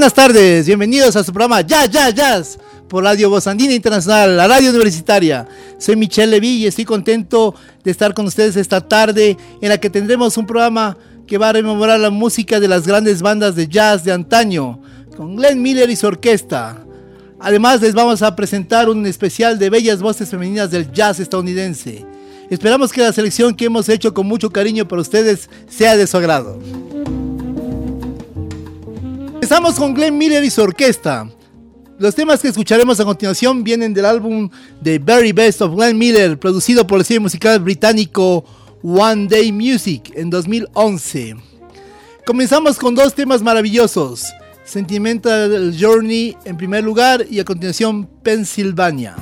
Buenas tardes, bienvenidos a su programa Jazz, Jazz, Jazz por Radio Voz Andina Internacional, la radio universitaria. Soy Michelle Levy y estoy contento de estar con ustedes esta tarde en la que tendremos un programa que va a rememorar la música de las grandes bandas de jazz de antaño, con Glenn Miller y su orquesta. Además les vamos a presentar un especial de bellas voces femeninas del jazz estadounidense. Esperamos que la selección que hemos hecho con mucho cariño para ustedes sea de su agrado. Empezamos con Glenn Miller y su orquesta. Los temas que escucharemos a continuación vienen del álbum The Very Best of Glenn Miller, producido por el sello musical británico One Day Music en 2011. Comenzamos con dos temas maravillosos, Sentimental Journey en primer lugar y a continuación Pennsylvania.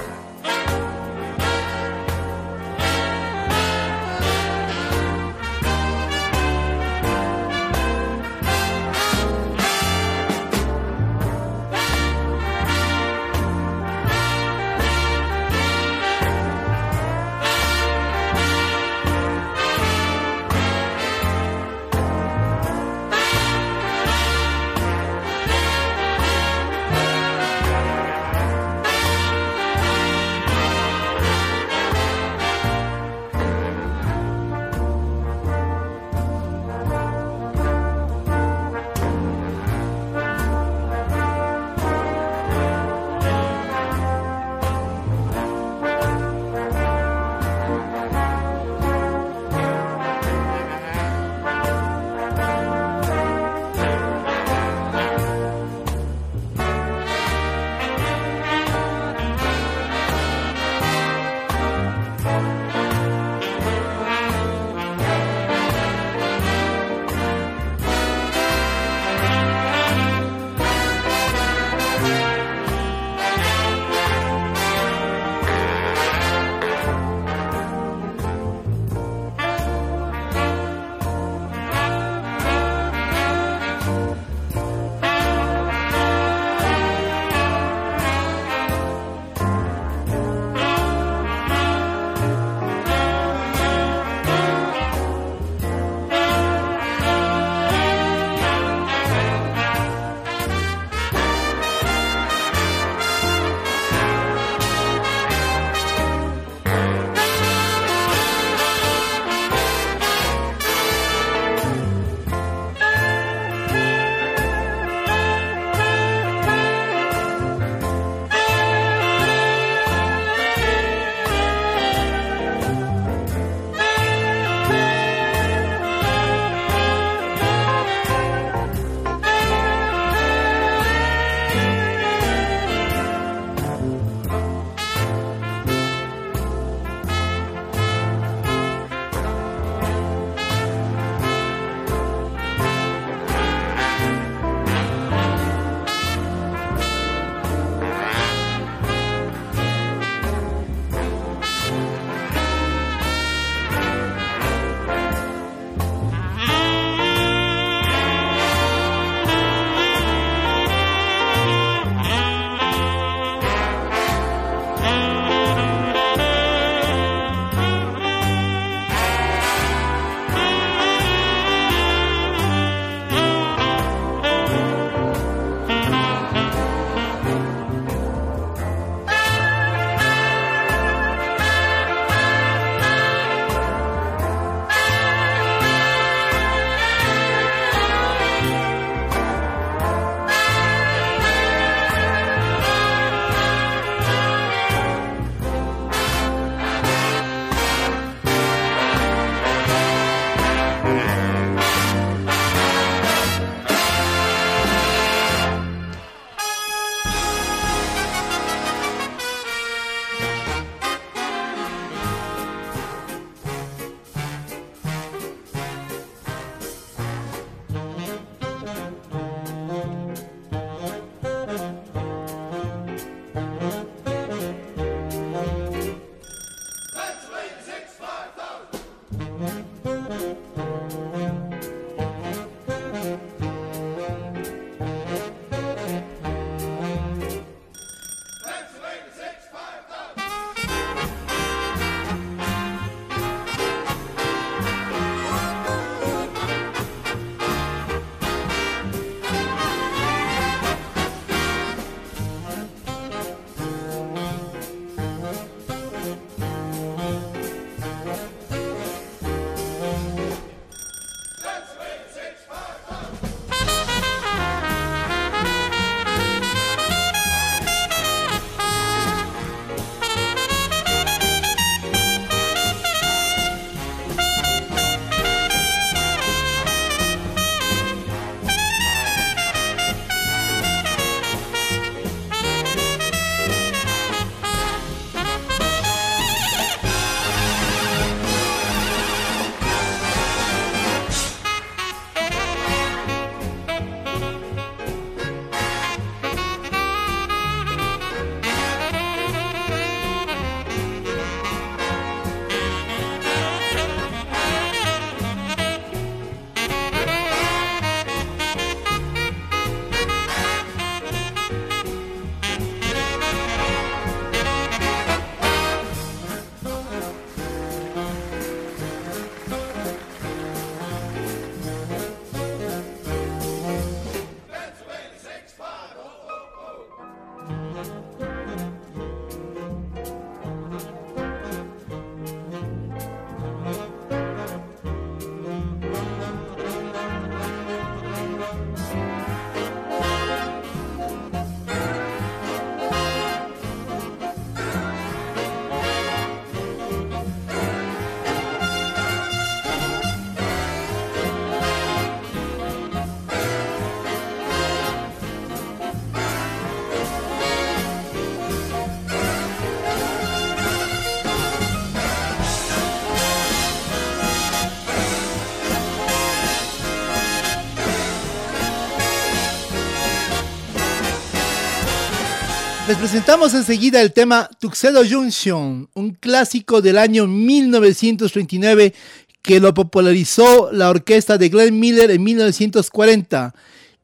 Presentamos enseguida el tema Tuxedo Junction, un clásico del año 1939 que lo popularizó la orquesta de Glenn Miller en 1940.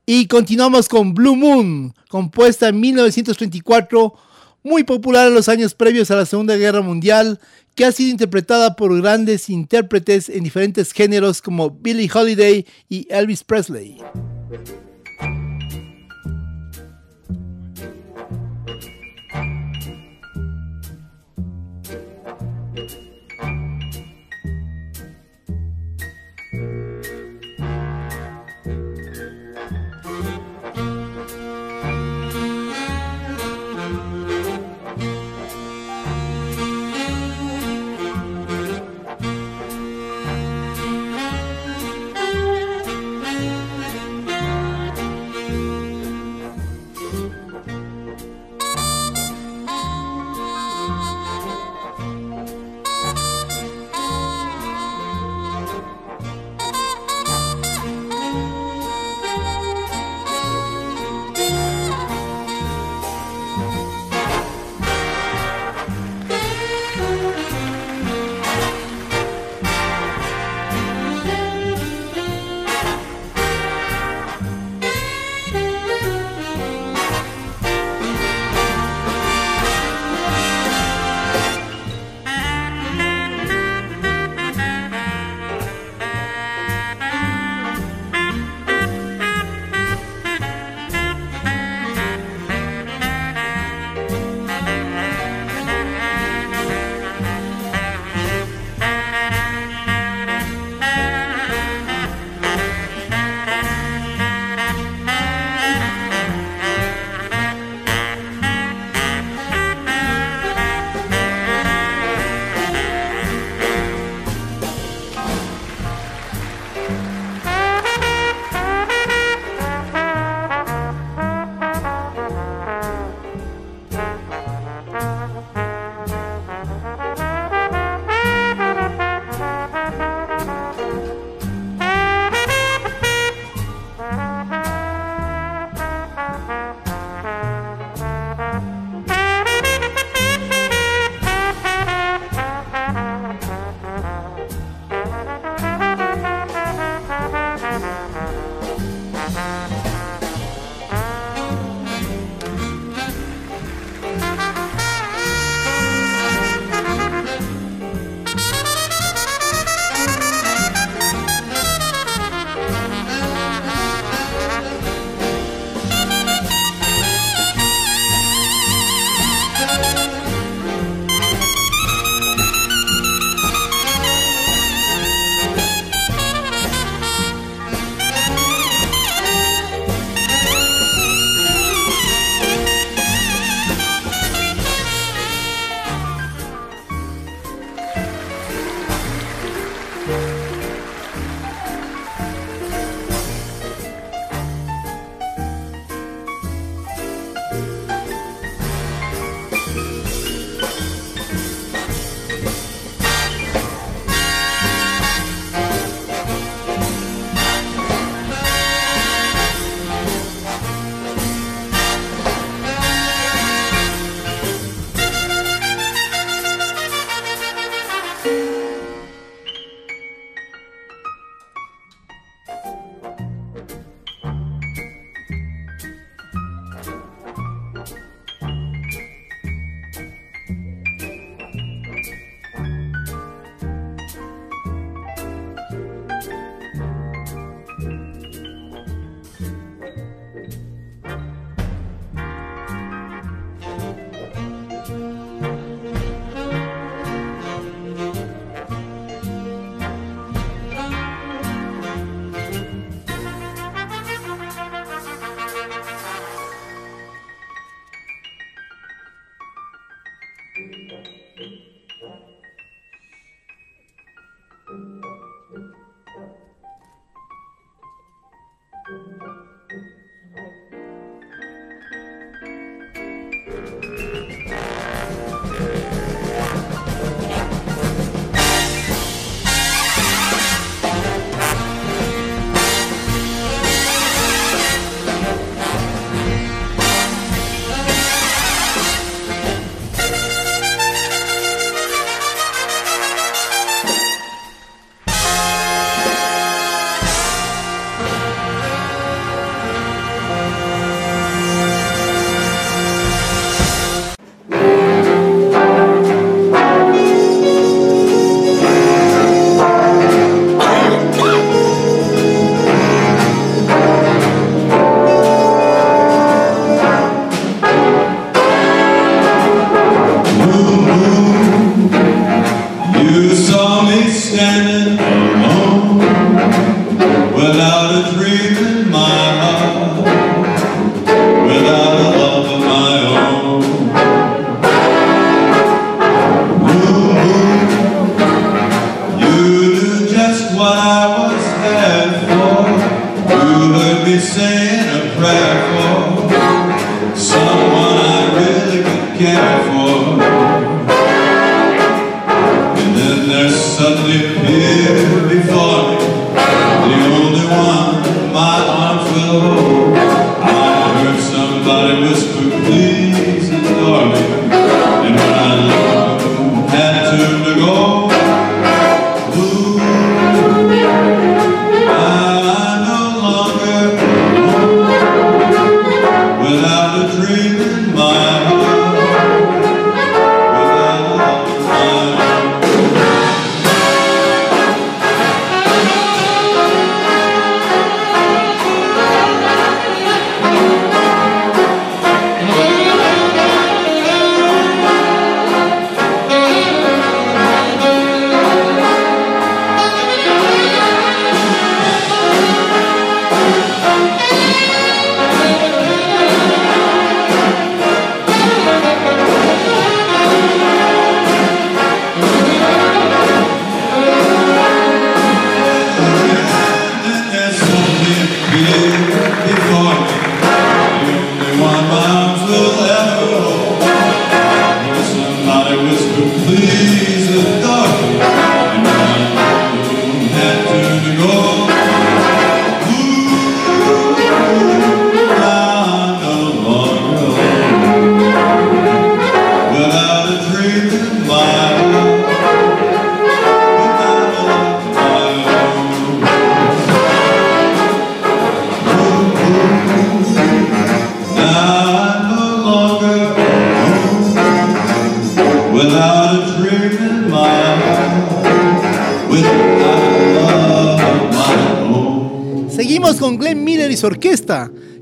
Y continuamos con Blue Moon, compuesta en 1934, muy popular en los años previos a la Segunda Guerra Mundial, que ha sido interpretada por grandes intérpretes en diferentes géneros como Billie Holiday y Elvis Presley.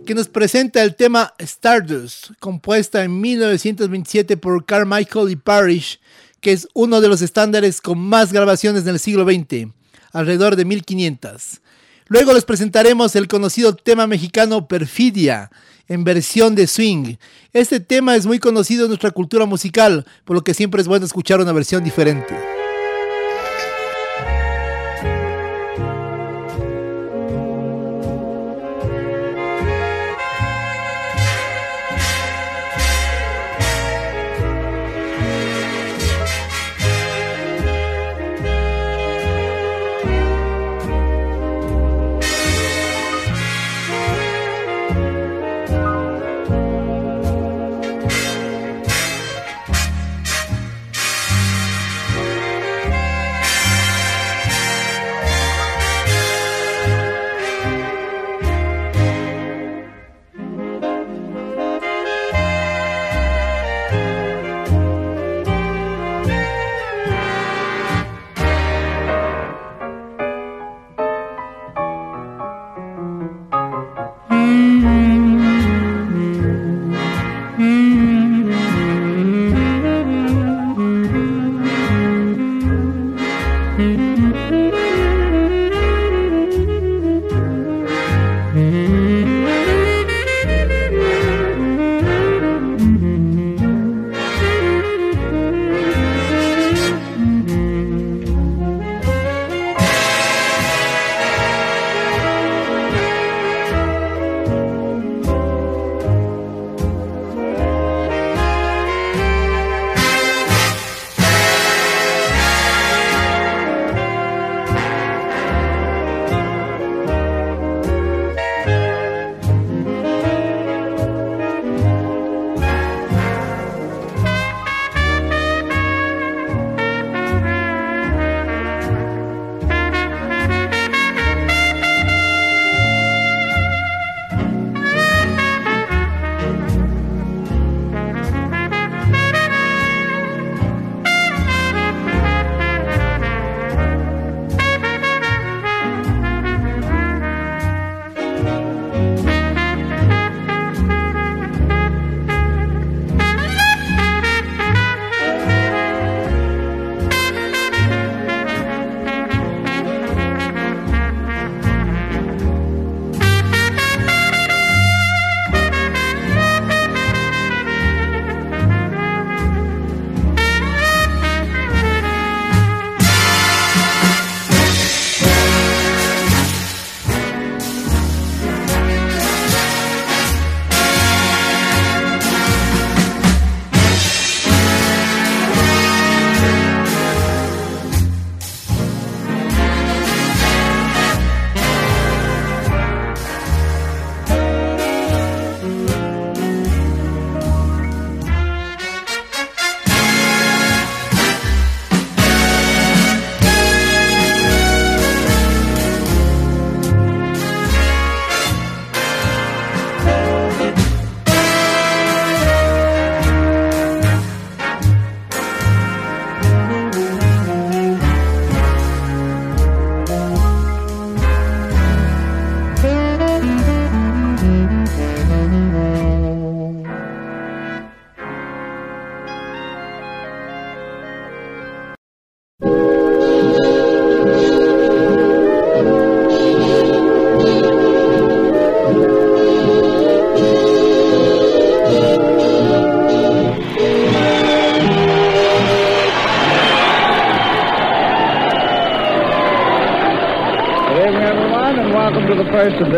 que nos presenta el tema Stardust, compuesta en 1927 por Carmichael y Parrish, que es uno de los estándares con más grabaciones del siglo XX, alrededor de 1500. Luego les presentaremos el conocido tema mexicano Perfidia, en versión de swing. Este tema es muy conocido en nuestra cultura musical, por lo que siempre es bueno escuchar una versión diferente.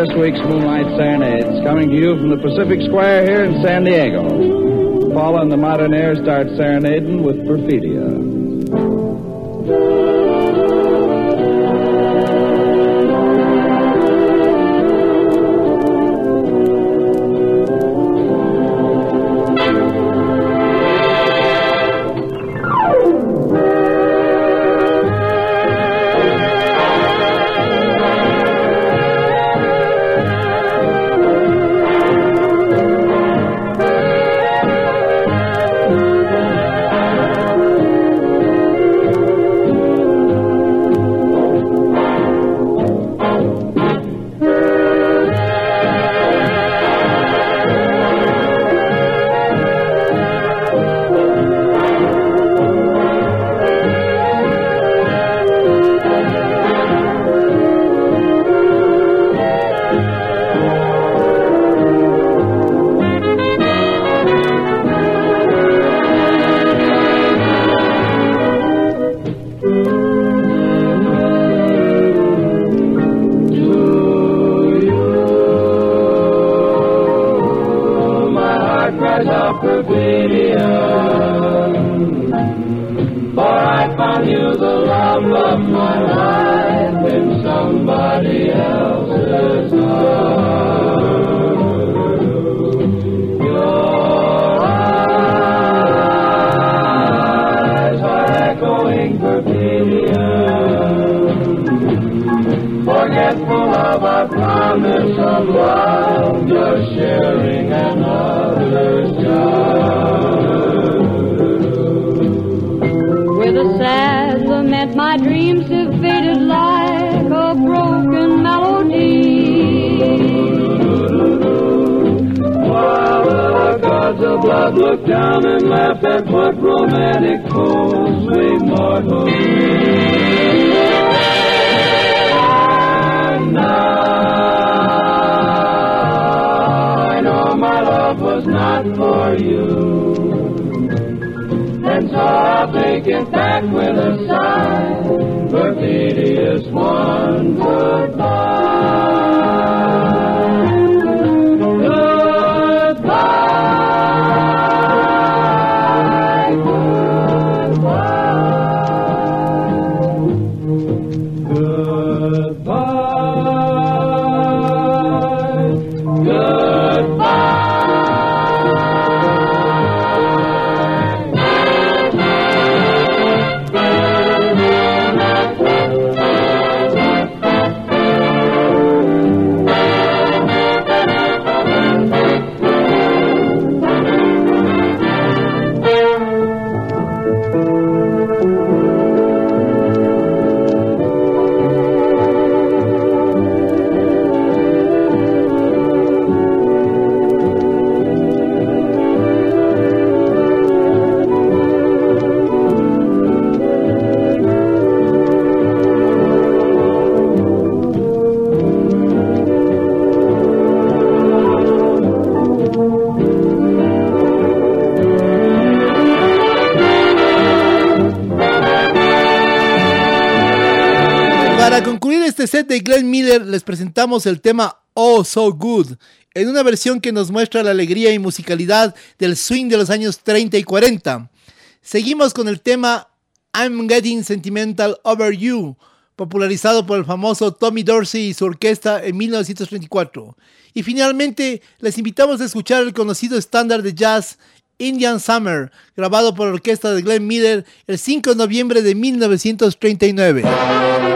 This week's Moonlight Serenades, coming to you from the Pacific Square here in San Diego. Paula and the Modernaires start serenading with Perfidia. Les presentamos el tema Oh So Good, en una versión que nos muestra la alegría y musicalidad del swing de los años 30 y 40. Seguimos con el tema I'm Getting Sentimental Over You, popularizado por el famoso Tommy Dorsey y su orquesta en 1934. Y finalmente, les invitamos a escuchar el conocido estándar de jazz Indian Summer, grabado por la orquesta de Glenn Miller el 5 de noviembre de 1939.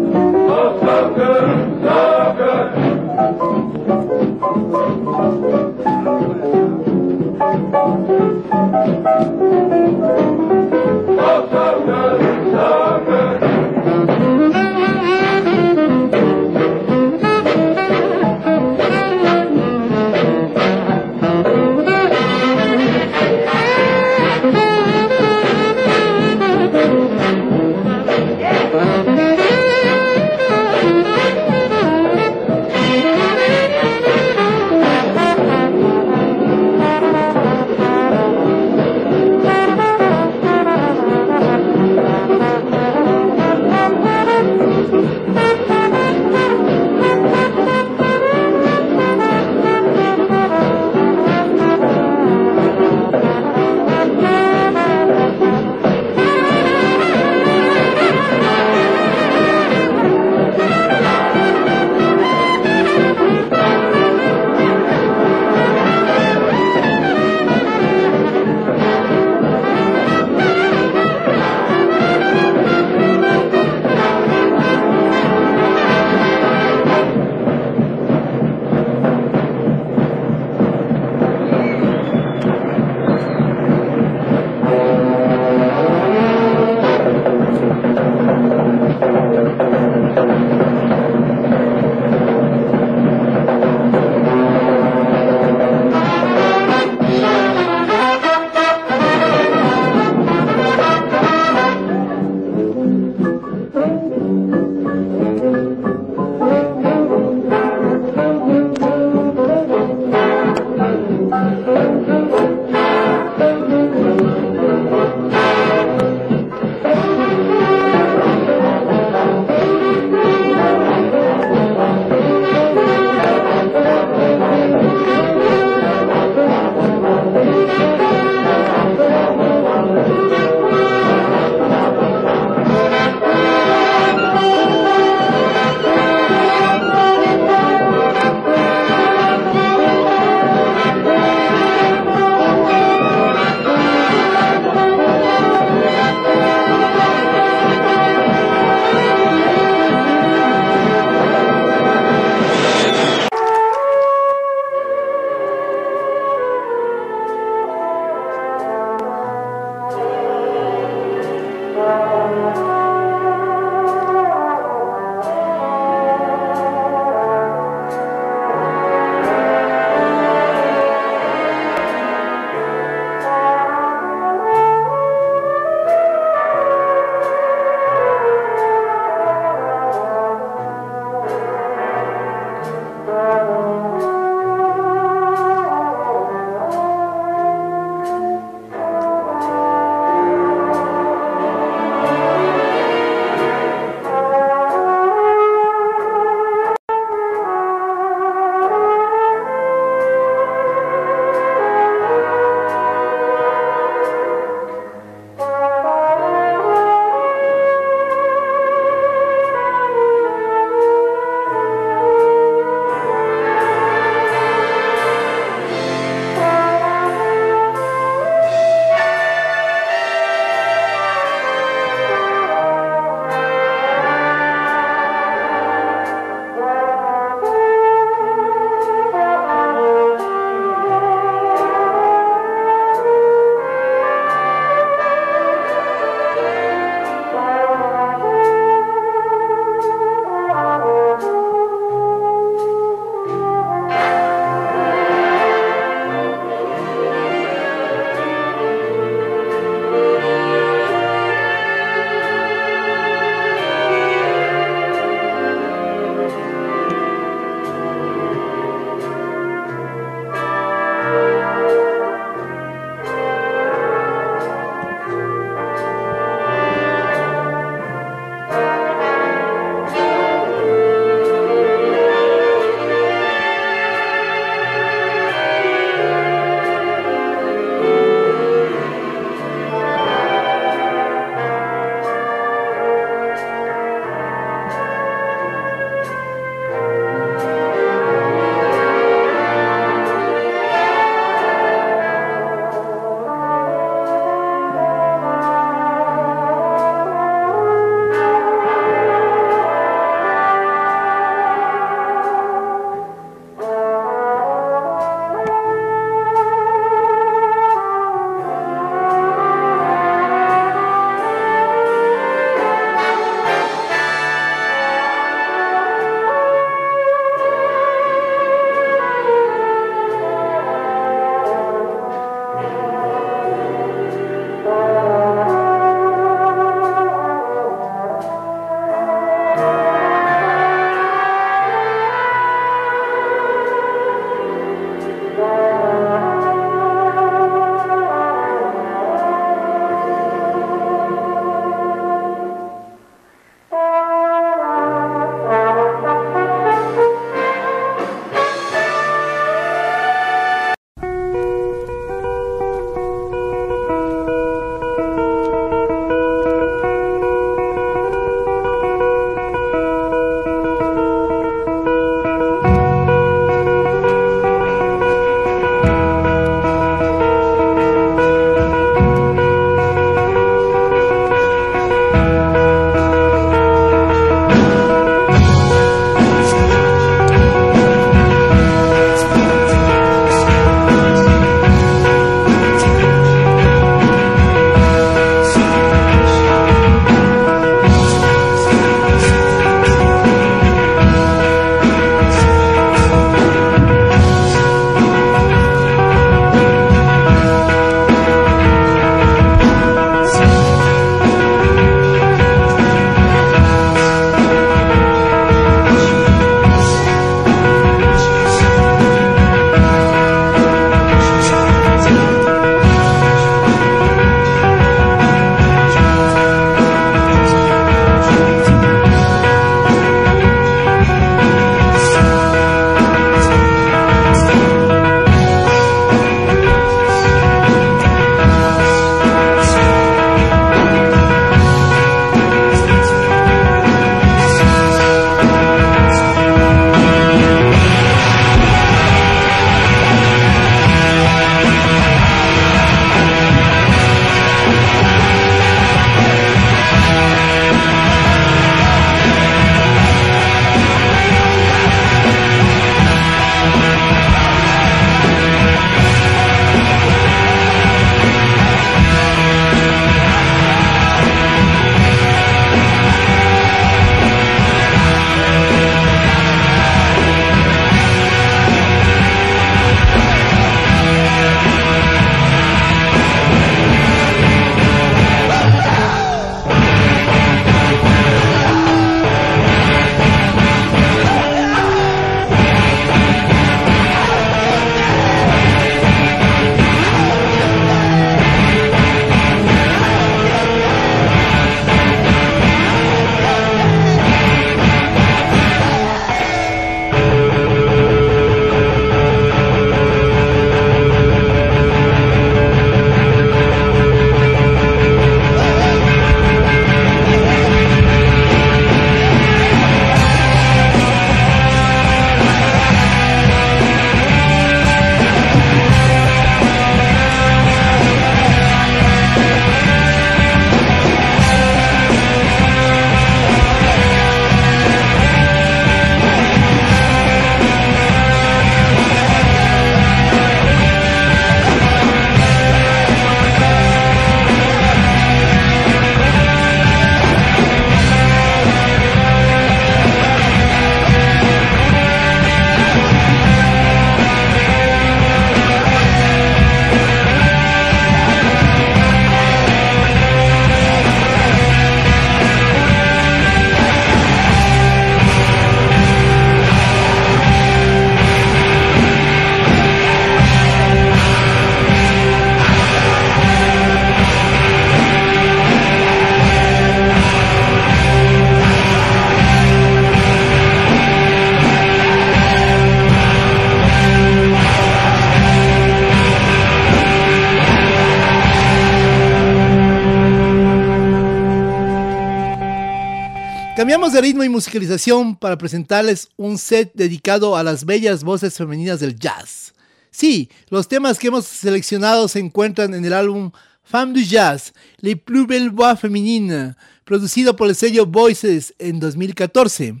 De ritmo y musicalización para presentarles un set dedicado a las bellas voces femeninas del jazz. Sí, los temas que hemos seleccionado se encuentran en el álbum Femme du Jazz, Les Plus Belles Voix Féminines, producido por el sello Voices en 2014.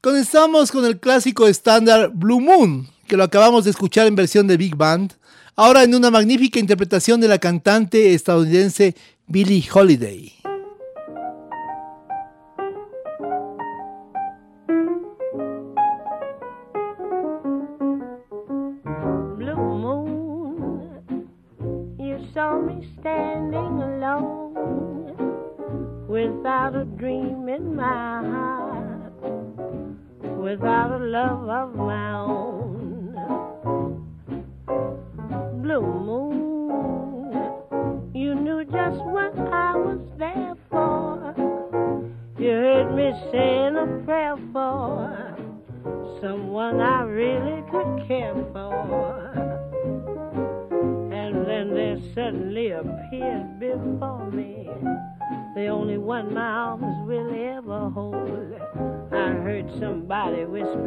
Comenzamos con el clásico estándar Blue Moon, que lo acabamos de escuchar en versión de Big Band, ahora en una magnífica interpretación de la cantante estadounidense Billie Holiday. My heart, without a love of my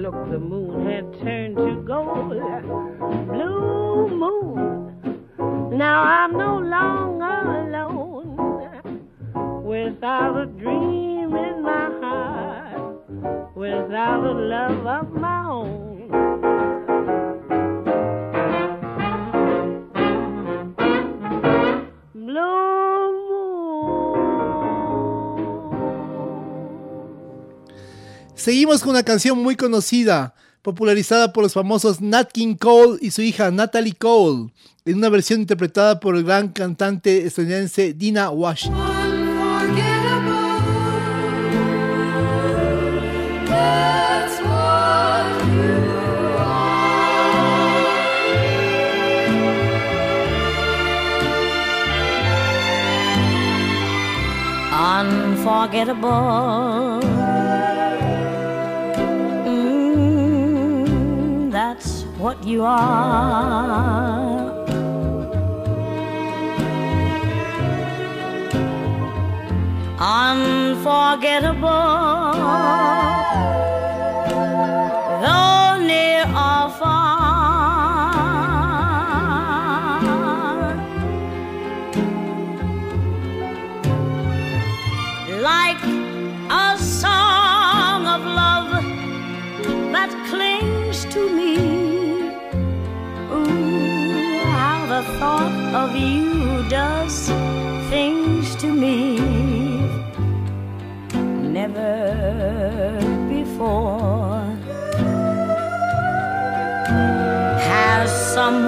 looked, the moon had turned to gold. Blue moon. Now I'm no longer alone. Without a dream in my heart. Without a love of my own. Seguimos con una canción muy conocida, popularizada por los famosos Nat King Cole y su hija Natalie Cole, en una versión interpretada por el gran cantante estadounidense Dina Washington. Unforgettable. You are. Unforgettable,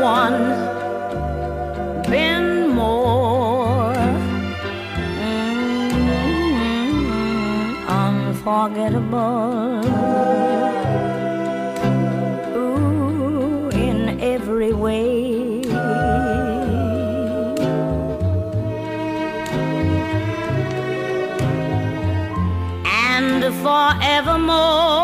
someone been more mm, unforgettable? Ooh, in every way. And forevermore,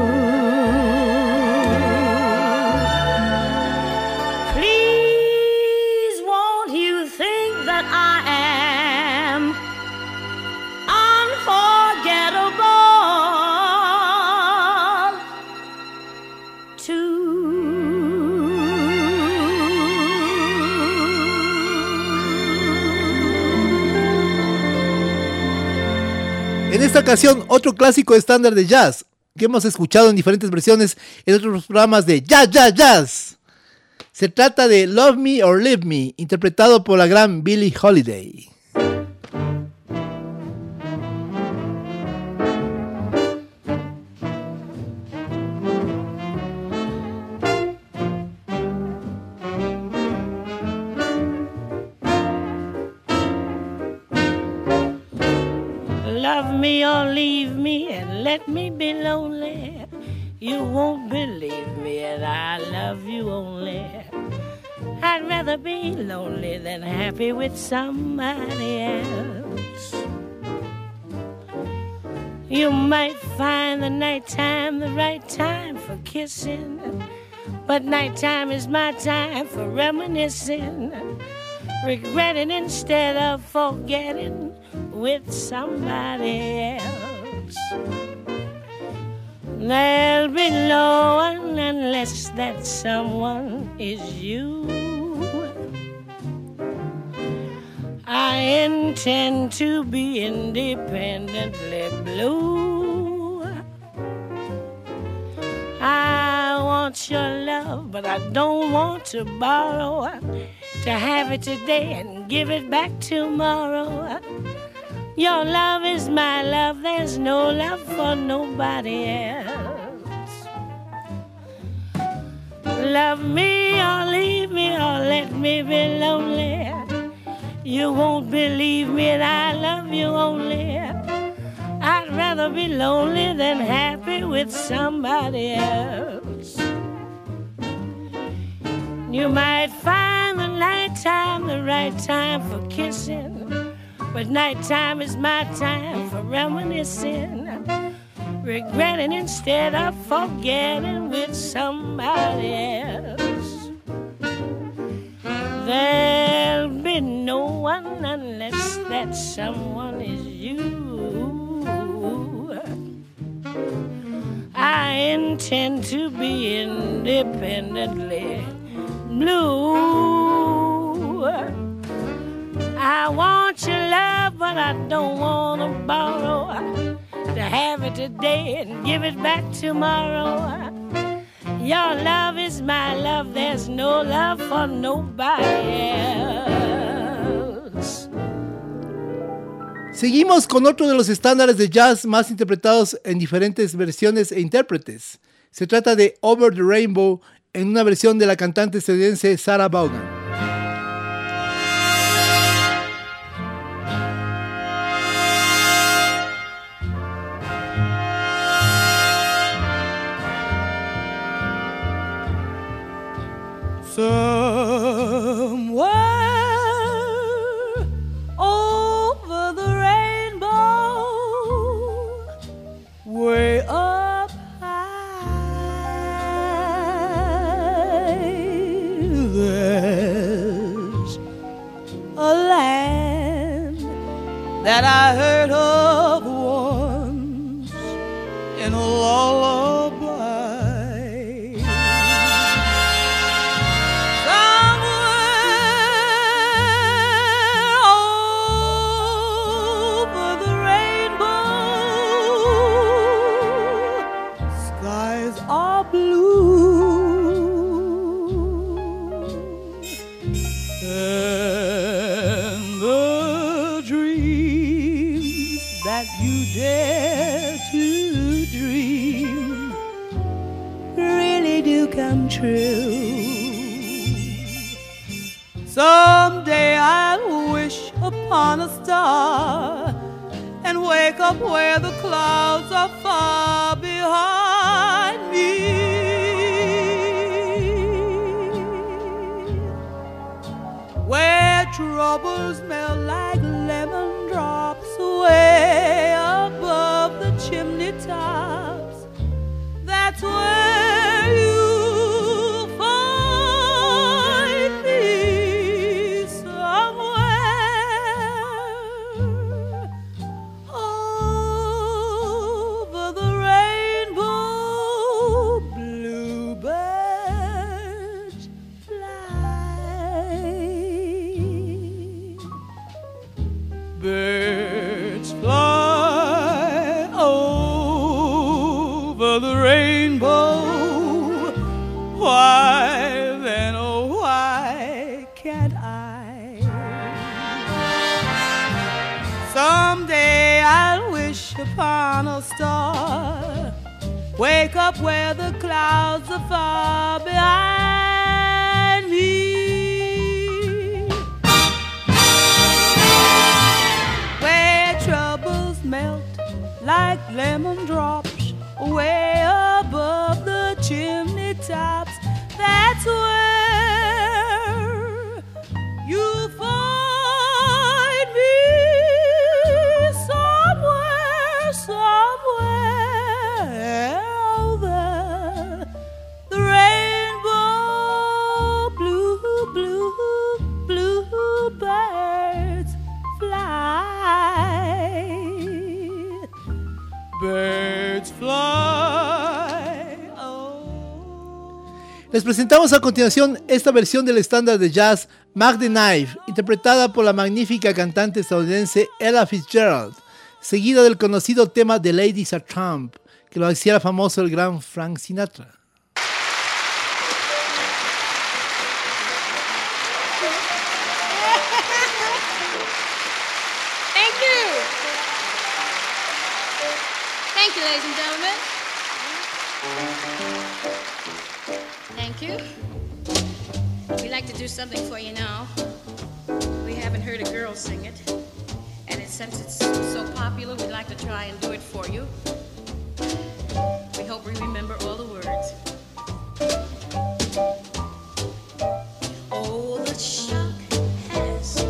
En esta ocasión, otro clásico estándar de jazz que hemos escuchado en diferentes versiones en otros programas de Jazz, Jazz, Jazz. Se trata de Love Me or Leave Me, interpretado por la gran Billie Holiday. Let me be lonely. You won't believe me, and I love you only. I'd rather be lonely than happy with somebody else. You might find the nighttime the right time for kissing, but nighttime is my time for reminiscing, regretting instead of forgetting with somebody else. There'll be no one unless that someone is you. I intend to be independently blue. I want your love, but I don't want to borrow. To have it today and give it back tomorrow. Your love is my love, there's no love for nobody else. Love me or leave me or let me be lonely. You won't believe me, and I love you only. I'd rather be lonely than happy with somebody else. You might find the nighttime the right time for kissing. But nighttime is my time for reminiscing, regretting instead of forgetting with somebody else. There'll be no one unless that someone is you. I intend to be independently blue. I want your love, but I don't want to borrow. To have it today and give it back tomorrow. Your love is my love, there's no love for nobody else. Seguimos con otro de los estándares de jazz más interpretados en diferentes versiones e intérpretes. Se trata de Over the Rainbow en una versión de la cantante estadounidense Sarah Vaughan. Somewhere over the rainbow, way up high, there's a land that I heard of. Dare to dream really do come true. Someday I'll wish upon a star and wake up where the clouds are far behind me. Where troubles melt like lemon drops way above the chimney tops. That's where up where the clouds are far behind me. where troubles melt like lemon drops Les presentamos a continuación esta versión del estándar de jazz Mag the Knife, interpretada por la magnífica cantante estadounidense Ella Fitzgerald, seguida del conocido tema The Ladies Are Trump, que lo hiciera famoso el gran Frank Sinatra. Something for you now. We haven't heard a girl sing it. And it, since it's so popular, we'd like to try and do it for you. We hope we remember all the words. Oh, the shark has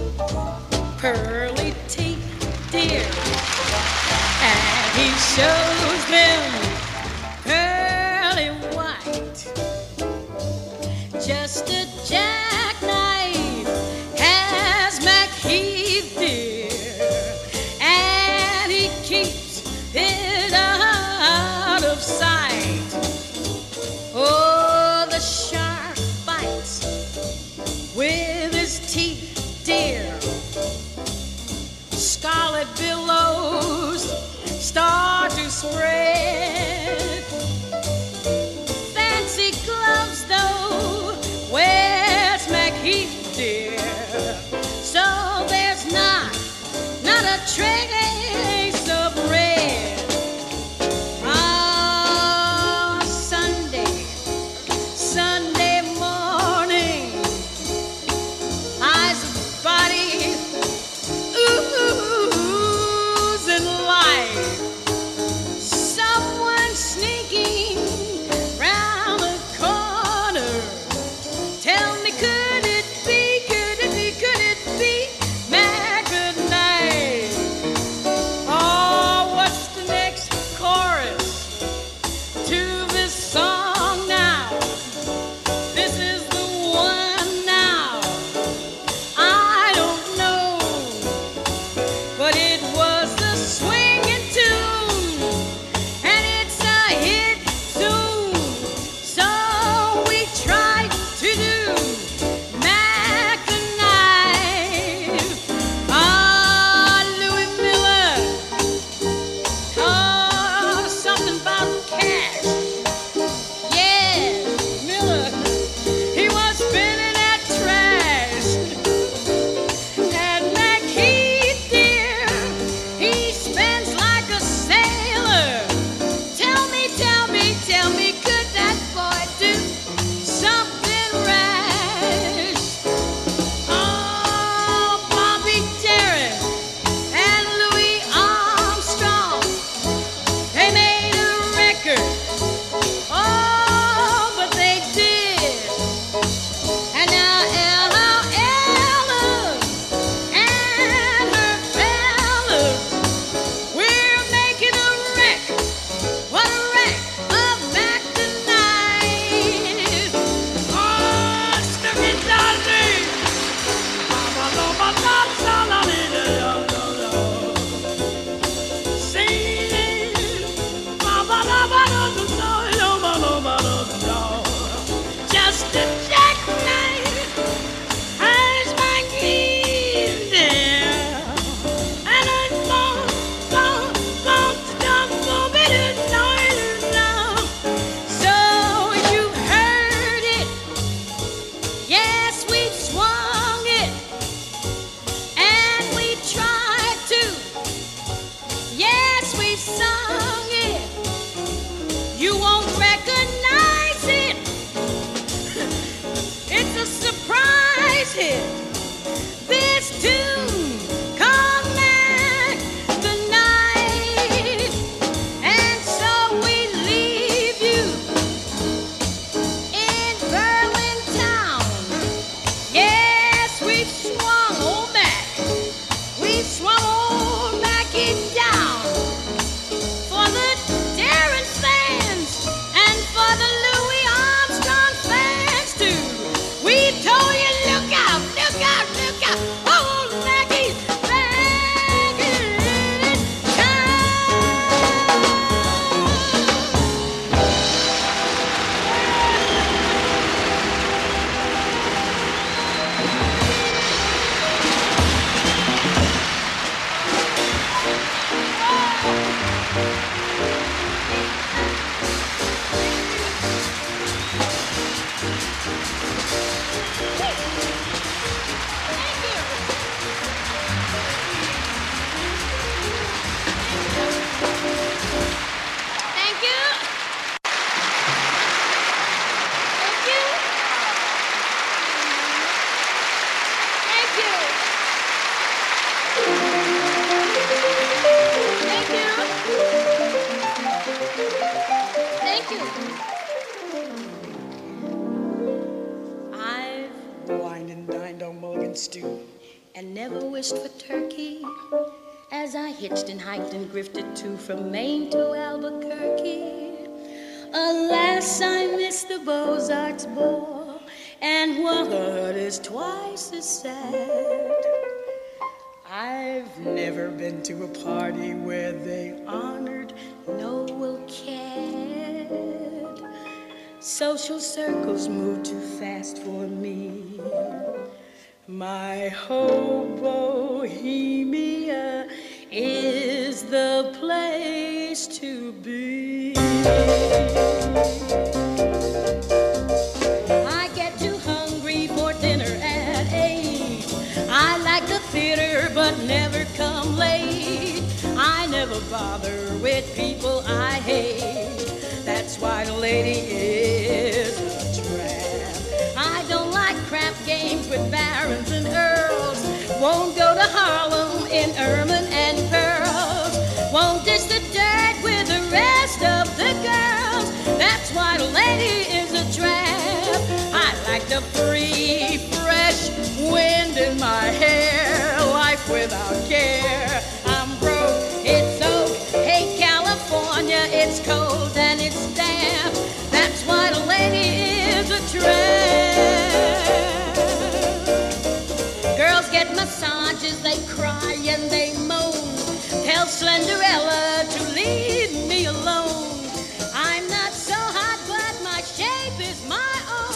pearly teeth, dear, and he shows them start from Maine to Albuquerque. Alas, I miss the Beaux-Arts ball, and what is twice as sad. I've never been to a party where they honored Noel Coward. Social circles move too fast for me. My whole bohemia is the place to be. I get too hungry for dinner at eight. I like the theater but never come late. I never bother with people I hate. That's why the lady is a tramp. I don't like crap games with barons and earls. Won't go to Harlem in ermine I like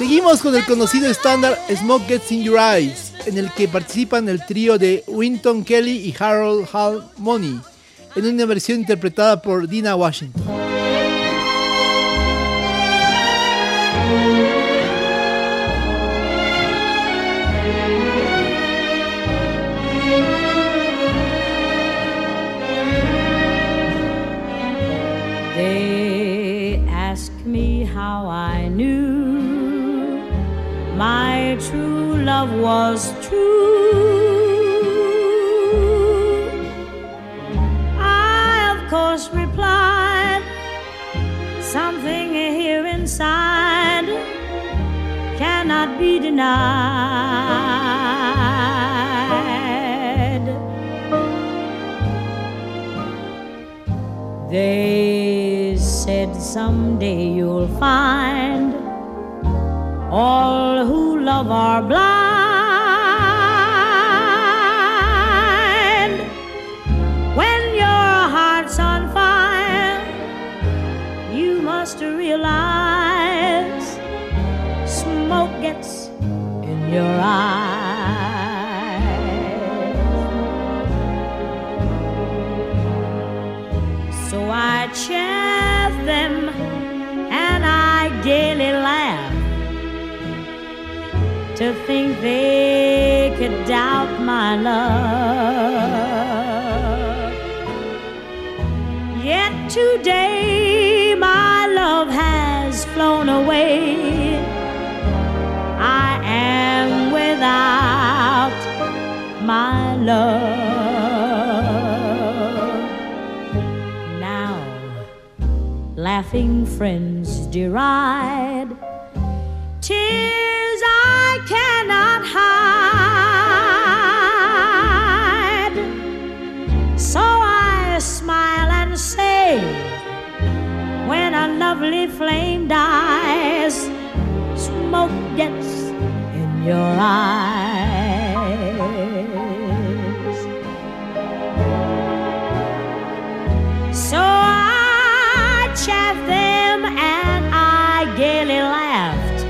Seguimos con el conocido estándar Smoke Gets in Your Eyes, en el que participan el trío de Winton Kelly y Harold Hall Money, en una versión interpretada por Dina Washington. True love was true. I, of course, replied something here inside cannot be denied. They said someday you'll find all who love are blind. When your heart's on fire, you must realize smoke gets in your eyes. Think they could doubt my love. Yet today my love has flown away. I am without my love. Now, laughing friends deride lovely flame dies, smoke gets in your eyes. So I chaff them and I gaily laughed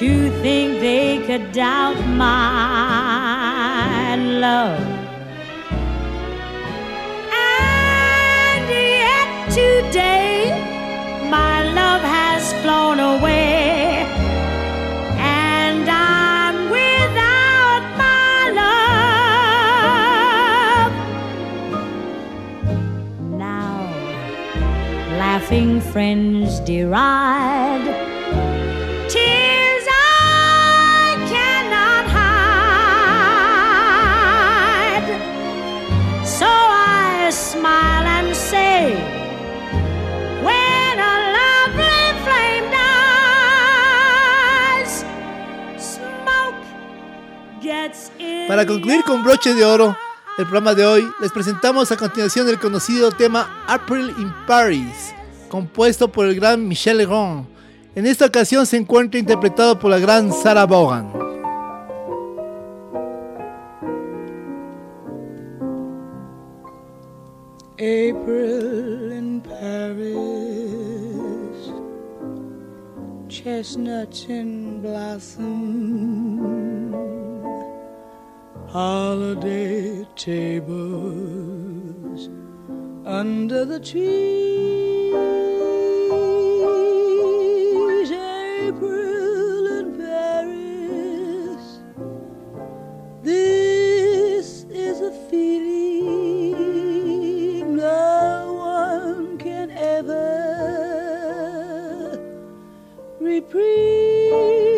to think they could doubt my love. Today friends deride. Para concluir con broche de oro el programa de hoy, les presentamos a continuación el conocido tema April in Paris, compuesto por el gran Michel Legrand. En esta ocasión se encuentra interpretado por la gran Sarah Vaughan. April in Paris, chestnuts in blossom, holiday tables under the trees. April in Paris, this is a feeling no one can ever reprise.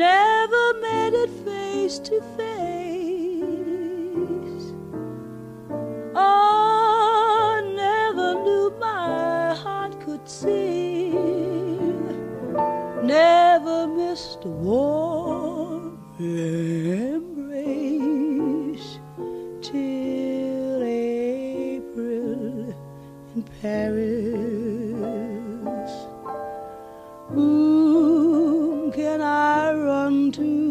Never met it face to face. Oh, never knew my heart could sing, never missed a warm embrace till April in Paris. Whom can I run to?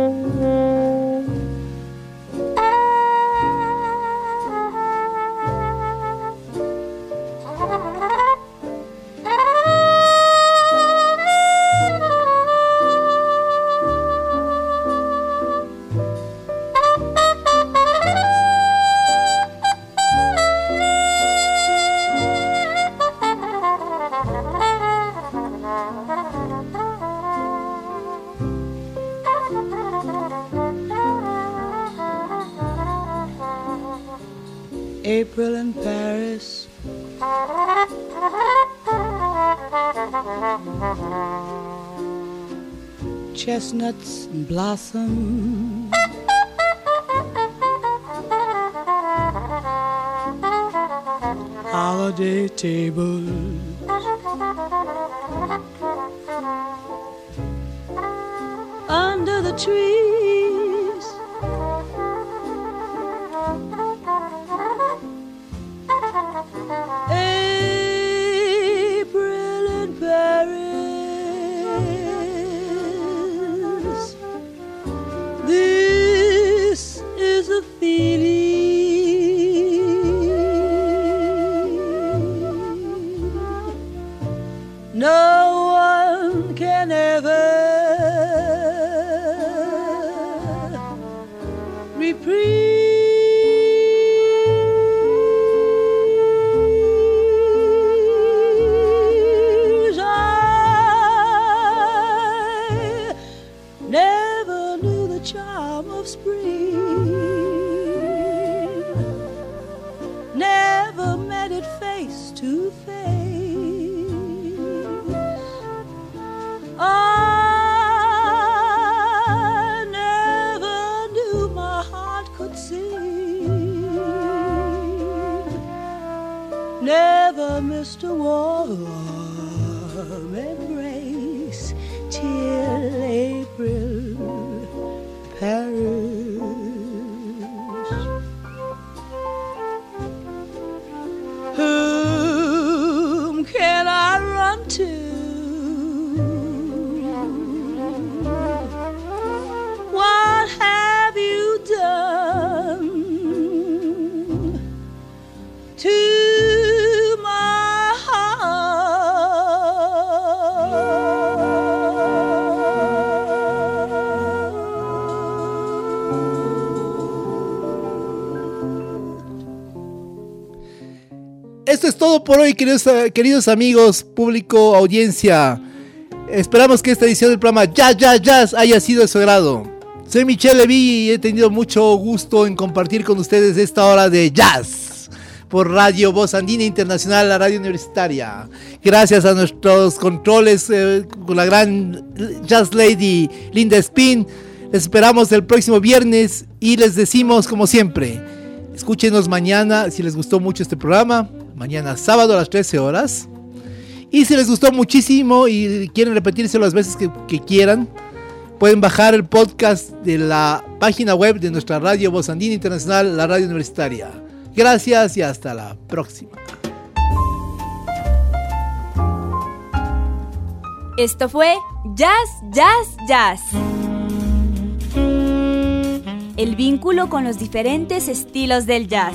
Mm-hmm. Blossom. Holiday tables. Under the trees. Never missed a warm embrace till April Paris. Todo por hoy, queridos, queridos amigos, público, audiencia. Esperamos que esta edición del programa Ya Ya Jazz haya sido de su agrado. Soy Michelle Levy y he tenido mucho gusto en compartir con ustedes esta hora de jazz por Radio Voz Andina Internacional, la radio universitaria. Gracias a nuestros controles eh, con la gran jazz lady Linda Spin. Les esperamos el próximo viernes y les decimos como siempre, escúchenos mañana si les gustó mucho este programa. Mañana sábado a las 13 horas. Y si les gustó muchísimo y quieren repetírselo las veces que, que quieran, pueden bajar el podcast de la página web de nuestra radio Voz Andina Internacional, la radio universitaria. Gracias y hasta la próxima. Esto fue Jazz, Jazz, Jazz. El vínculo con los diferentes estilos del jazz.